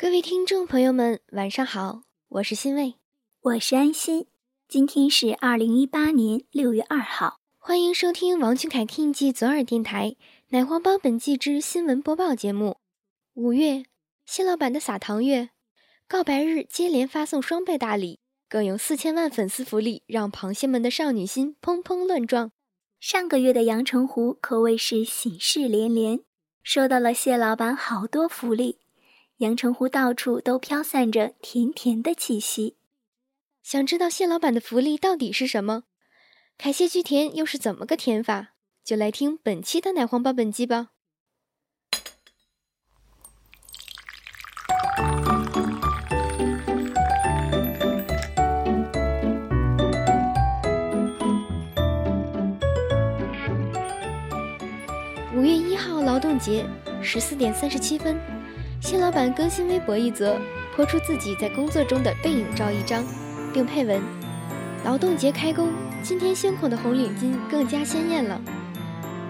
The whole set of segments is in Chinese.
各位听众朋友们，晚上好，我是欣慰，我是安心。今天是二零一八年六月二号，欢迎收听王俊凯 King 记左耳电台奶黄包本季之新闻播报节目。五月，谢老板的撒糖月，告白日接连发送双倍大礼，更有四千万粉丝福利，让螃蟹们的少女心砰砰乱撞。上个月的阳澄湖可谓是喜事连连，收到了谢老板好多福利。阳澄湖到处都飘散着甜甜的气息。想知道蟹老板的福利到底是什么？凯蟹巨甜又是怎么个甜法？就来听本期的奶黄包本季吧。五月一号劳动节，十四点三十七分。谢老板更新微博一则，泼出自己在工作中的背影照一张，并配文：“劳动节开工，今天胸口的红领巾更加鲜艳了。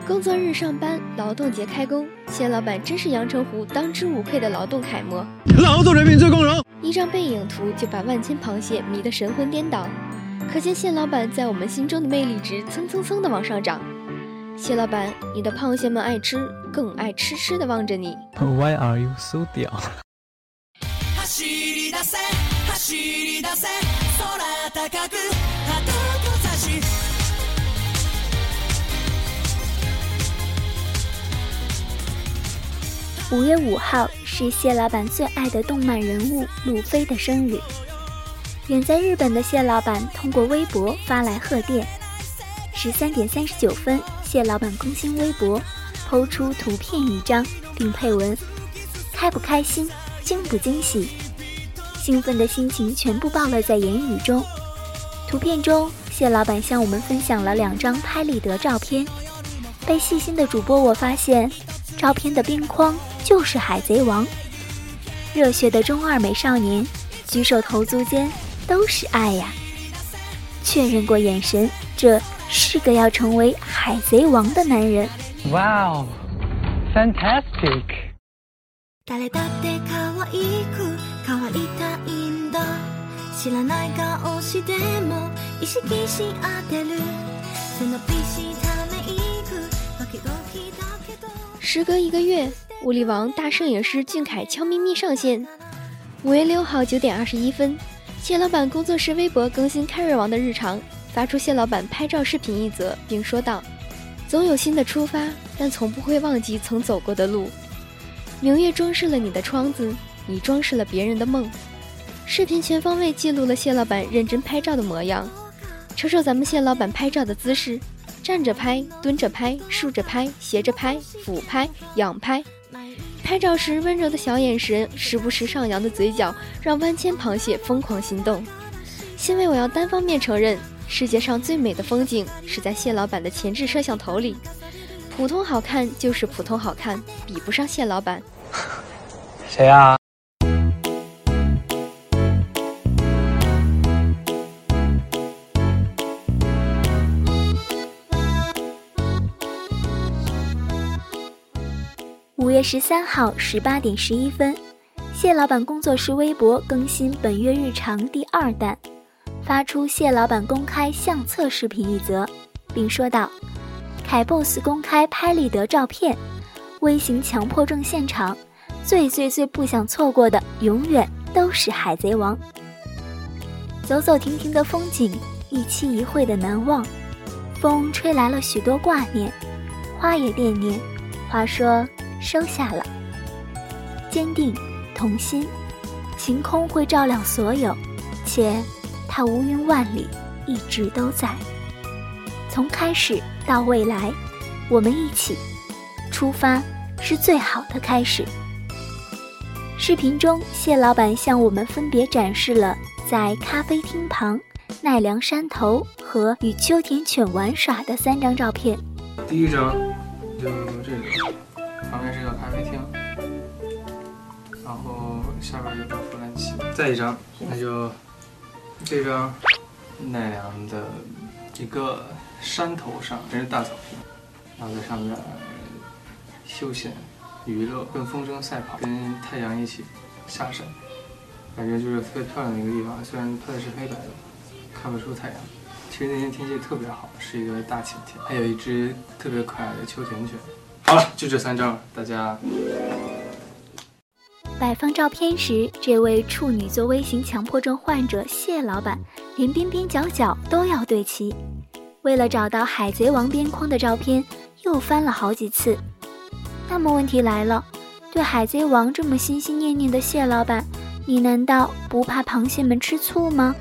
工作日上班，劳动节开工，谢老板真是阳澄湖当之无愧的劳动楷模。劳动人民最光荣。”一张背影图就把万千螃蟹迷得神魂颠倒，可见谢老板在我们心中的魅力值蹭蹭蹭的往上涨。谢老板，你的螃蟹们爱吃，更爱痴痴的望着你。Why are you so 屌？五月五号是谢老板最爱的动漫人物路飞的生日，远在日本的谢老板通过微博发来贺电。十三点三十九分。谢老板更新微博，抛出图片一张，并配文：“开不开心，惊不惊喜，兴奋的心情全部暴露在言语中。”图片中，谢老板向我们分享了两张拍立得照片。被细心的主播我发现，照片的边框就是海贼王。热血的中二美少年，举手投足间都是爱呀！确认过眼神，这。是个要成为海贼王的男人。Wow, fantastic！时隔一个月，物理王大摄影师俊凯悄咪咪上线。五月六号九点二十一分，谢老板工作室微博更新开瑞王的日常。发出谢老板拍照视频一则，并说道：“总有新的出发，但从不会忘记曾走过的路。明月装饰了你的窗子，你装饰了别人的梦。”视频全方位记录了谢老板认真拍照的模样。瞅瞅咱们谢老板拍照的姿势：站着拍、蹲着拍、竖着拍、斜着拍、俯拍、仰拍。拍照时温柔的小眼神，时不时上扬的嘴角，让万千螃蟹疯狂心动。因为我要单方面承认。世界上最美的风景是在谢老板的前置摄像头里，普通好看就是普通好看，比不上谢老板。谁啊？五月十三号十八点十一分，谢老板工作室微博更新本月日常第二弹。发出谢老板公开相册视频一则，并说道：“凯 boss 公开拍立得照片，微型强迫症现场，最最最不想错过的，永远都是海贼王。走走停停的风景，一期一会的难忘。风吹来了许多挂念，花也惦念，花说收下了。坚定，童心，晴空会照亮所有，且它无云万里，一直都在。从开始到未来，我们一起出发是最好的开始。视频中，谢老板向我们分别展示了在咖啡厅旁。奈良山头和与秋田犬玩耍的三张照片。第一张就这个，旁边是个咖啡厅，然后下边有个弗兰奇。再一张，那就这张奈良的一个山头上，这是大草坪，然后在上面休闲娱乐，跟风筝赛跑，跟太阳一起下山，感觉就是特别漂亮的一个地方。虽然拍的是黑白的。看不出太阳，其实那天天气特别好，是一个大晴天，还有一只特别可爱的秋田犬。好了，就这三张，大家。摆放照片时，这位处女座微型强迫症患者谢老板连边边角角都要对齐，为了找到海贼王边框的照片，又翻了好几次。那么问题来了，对海贼王这么心心念念的谢老板，你难道不怕螃蟹们吃醋吗？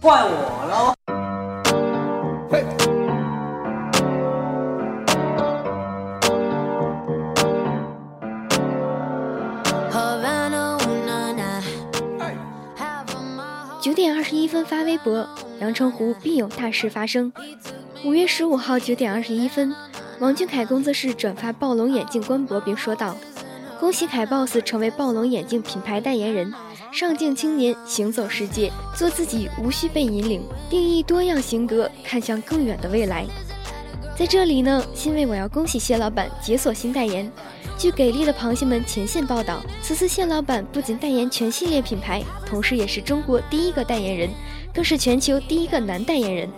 怪我喽！十一分发微博，阳澄湖必有大事发生。五月十五号九点二十一分，王俊凯工作室转发暴龙眼镜官博，并说道：“恭喜凯 boss 成为暴龙眼镜品牌代言人。”上镜青年，行走世界，做自己，无需被引领，定义多样性格，看向更远的未来。在这里呢，欣慰我要恭喜谢老板解锁新代言。据给力的螃蟹们前线报道，此次蟹老板不仅代言全系列品牌，同时也是中国第一个代言人，更是全球第一个男代言人。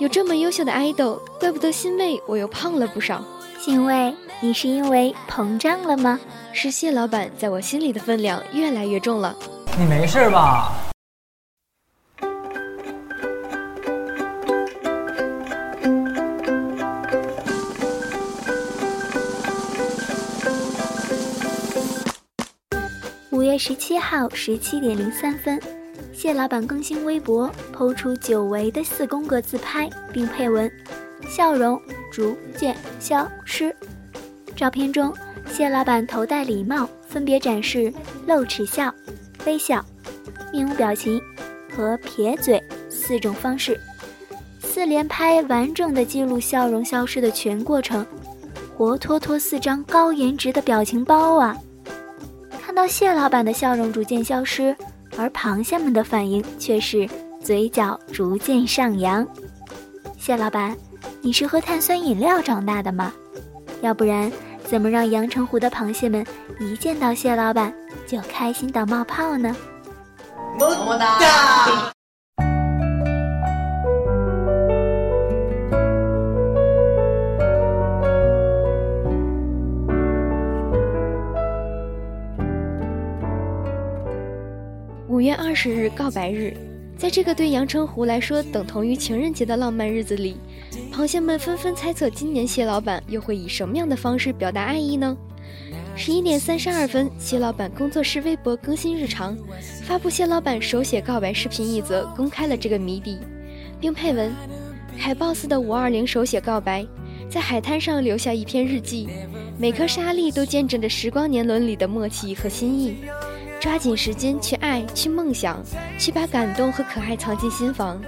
有这么优秀的爱豆，怪不得欣慰我又胖了不少。欣慰，你是因为膨胀了吗？是蟹老板在我心里的分量越来越重了。你没事吧？十七号十七点零三分，谢老板更新微博，抛出久违的四宫格自拍，并配文：“笑容逐渐消失。”照片中，谢老板头戴礼帽，分别展示露齿笑。微笑、面无表情和撇嘴四种方式，四连拍完整的记录笑容消失的全过程，活脱脱四张高颜值的表情包啊！看到蟹老板的笑容逐渐消失，而螃蟹们的反应却是嘴角逐渐上扬。蟹老板，你是喝碳酸饮料长大的吗？要不然怎么让阳澄湖的螃蟹们一见到蟹老板？就开心到冒泡呢！么么哒！五月二十日告白日，在这个对阳澄湖来说等同于情人节的浪漫日子里，螃蟹们纷纷猜测今年蟹老板又会以什么样的方式表达爱意呢？十一点三十二分，蟹老板工作室微博更新日常，发布蟹老板手写告白视频一则，公开了这个谜底，并配文：海豹似的五二零手写告白，在海滩上留下一篇日记，每颗沙粒都见证着时光年轮里的默契和心意，抓紧时间去爱，去梦想，去把感动和可爱藏进心房。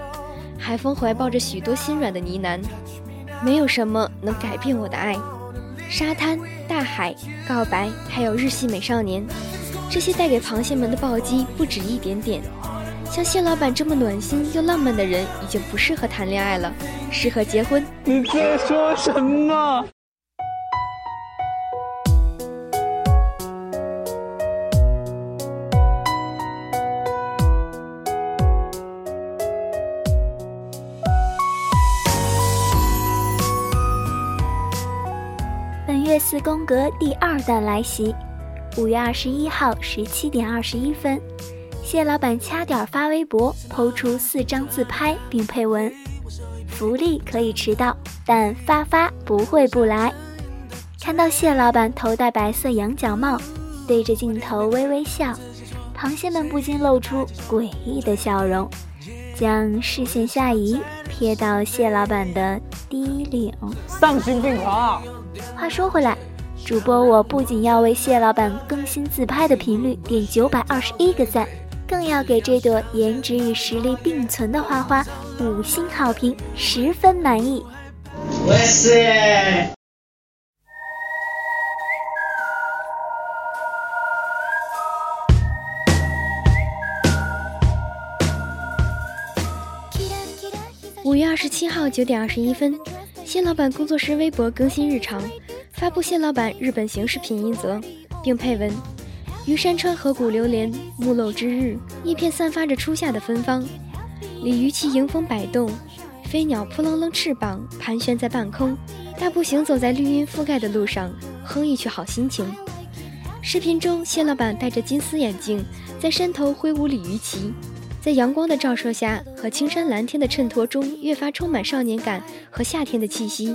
海风怀抱着许多心软的呢喃，没有什么能改变我的爱。沙滩、大海、告白，还有日系美少年，这些带给螃蟹们的暴击不止一点点。像谢老板这么暖心又浪漫的人，已经不适合谈恋爱了，适合结婚。你在说什么？四宫格第二弹来袭，五月二十一号十七点二十一分，谢老板掐点发微博，抛出四张自拍，并配文：“福利可以迟到，但发发不会不来。看到蟹老板头戴白色羊角帽，对着镜头微微笑，螃蟹们不禁露出诡异的笑容，将视线下移，瞥到蟹老板的低领。丧心病狂！话说回来，主播我不仅要为蟹老板更新自拍的频率点九百二十一个赞，更要给这朵颜值与实力并存的花花五星好评，十分满意。哇塞！五月二十七号九点二十一分，蟹老板工作室微博更新日常，发布蟹老板日本行视频一则，并配文：“于山川河谷流连，木漏之日，一片散发着初夏的芬芳。鲤鱼鳍迎风摆动，飞鸟扑棱棱翅膀盘旋在半空，大步行走在绿荫覆盖的路上，哼一曲好心情。”视频中，蟹老板戴着金丝眼镜，在山头挥舞鲤鱼鳍。在阳光的照射下和青山蓝天的衬托中，越发充满少年感和夏天的气息。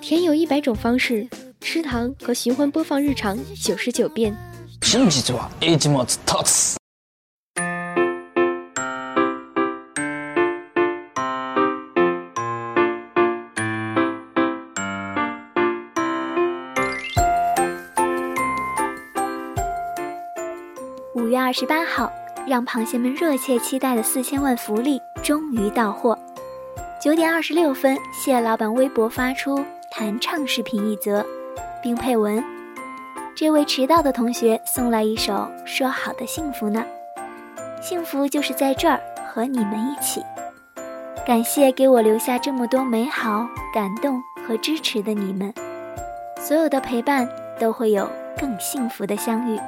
甜有一百种方式，吃糖和循环播放日常九十九遍。五月二十八号。让螃蟹们热切期待的四千万福利终于到货。九点二十六分，蟹老板微博发出弹唱视频一则，并配文：“这位迟到的同学送来一首《说好的幸福》呢，幸福就是在这儿和你们一起。感谢给我留下这么多美好、感动和支持的你们，所有的陪伴都会有更幸福的相遇。”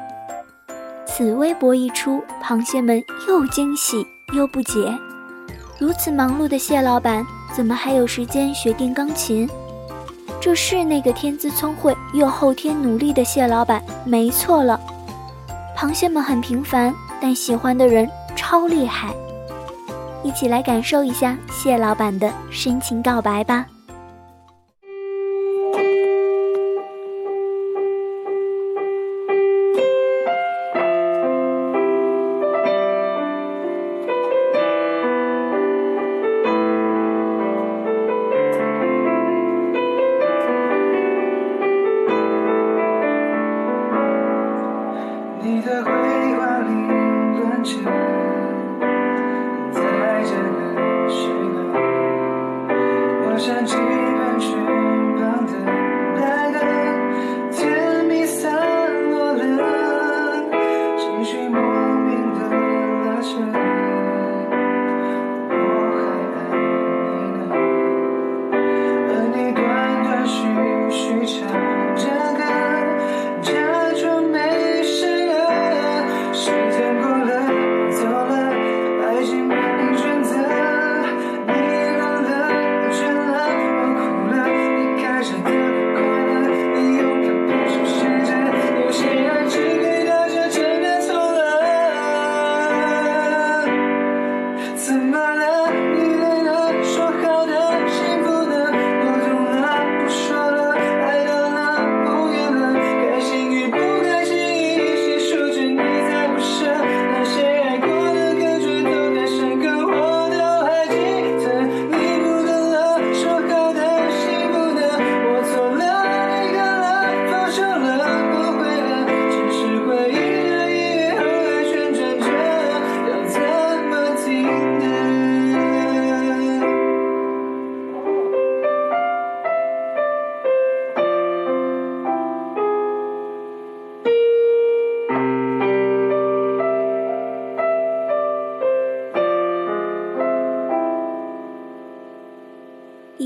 此微博一出，螃蟹们又惊喜又不解。如此忙碌的蟹老板，怎么还有时间学电钢琴？这是那个天资聪慧又后天努力的蟹老板，没错了。螃蟹们很平凡，但喜欢的人超厉害。一起来感受一下蟹老板的深情告白吧。在回忆里沦陷。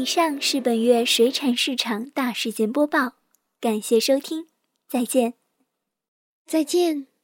上是本月水产市场大事件播报，感谢收听，再见，再见。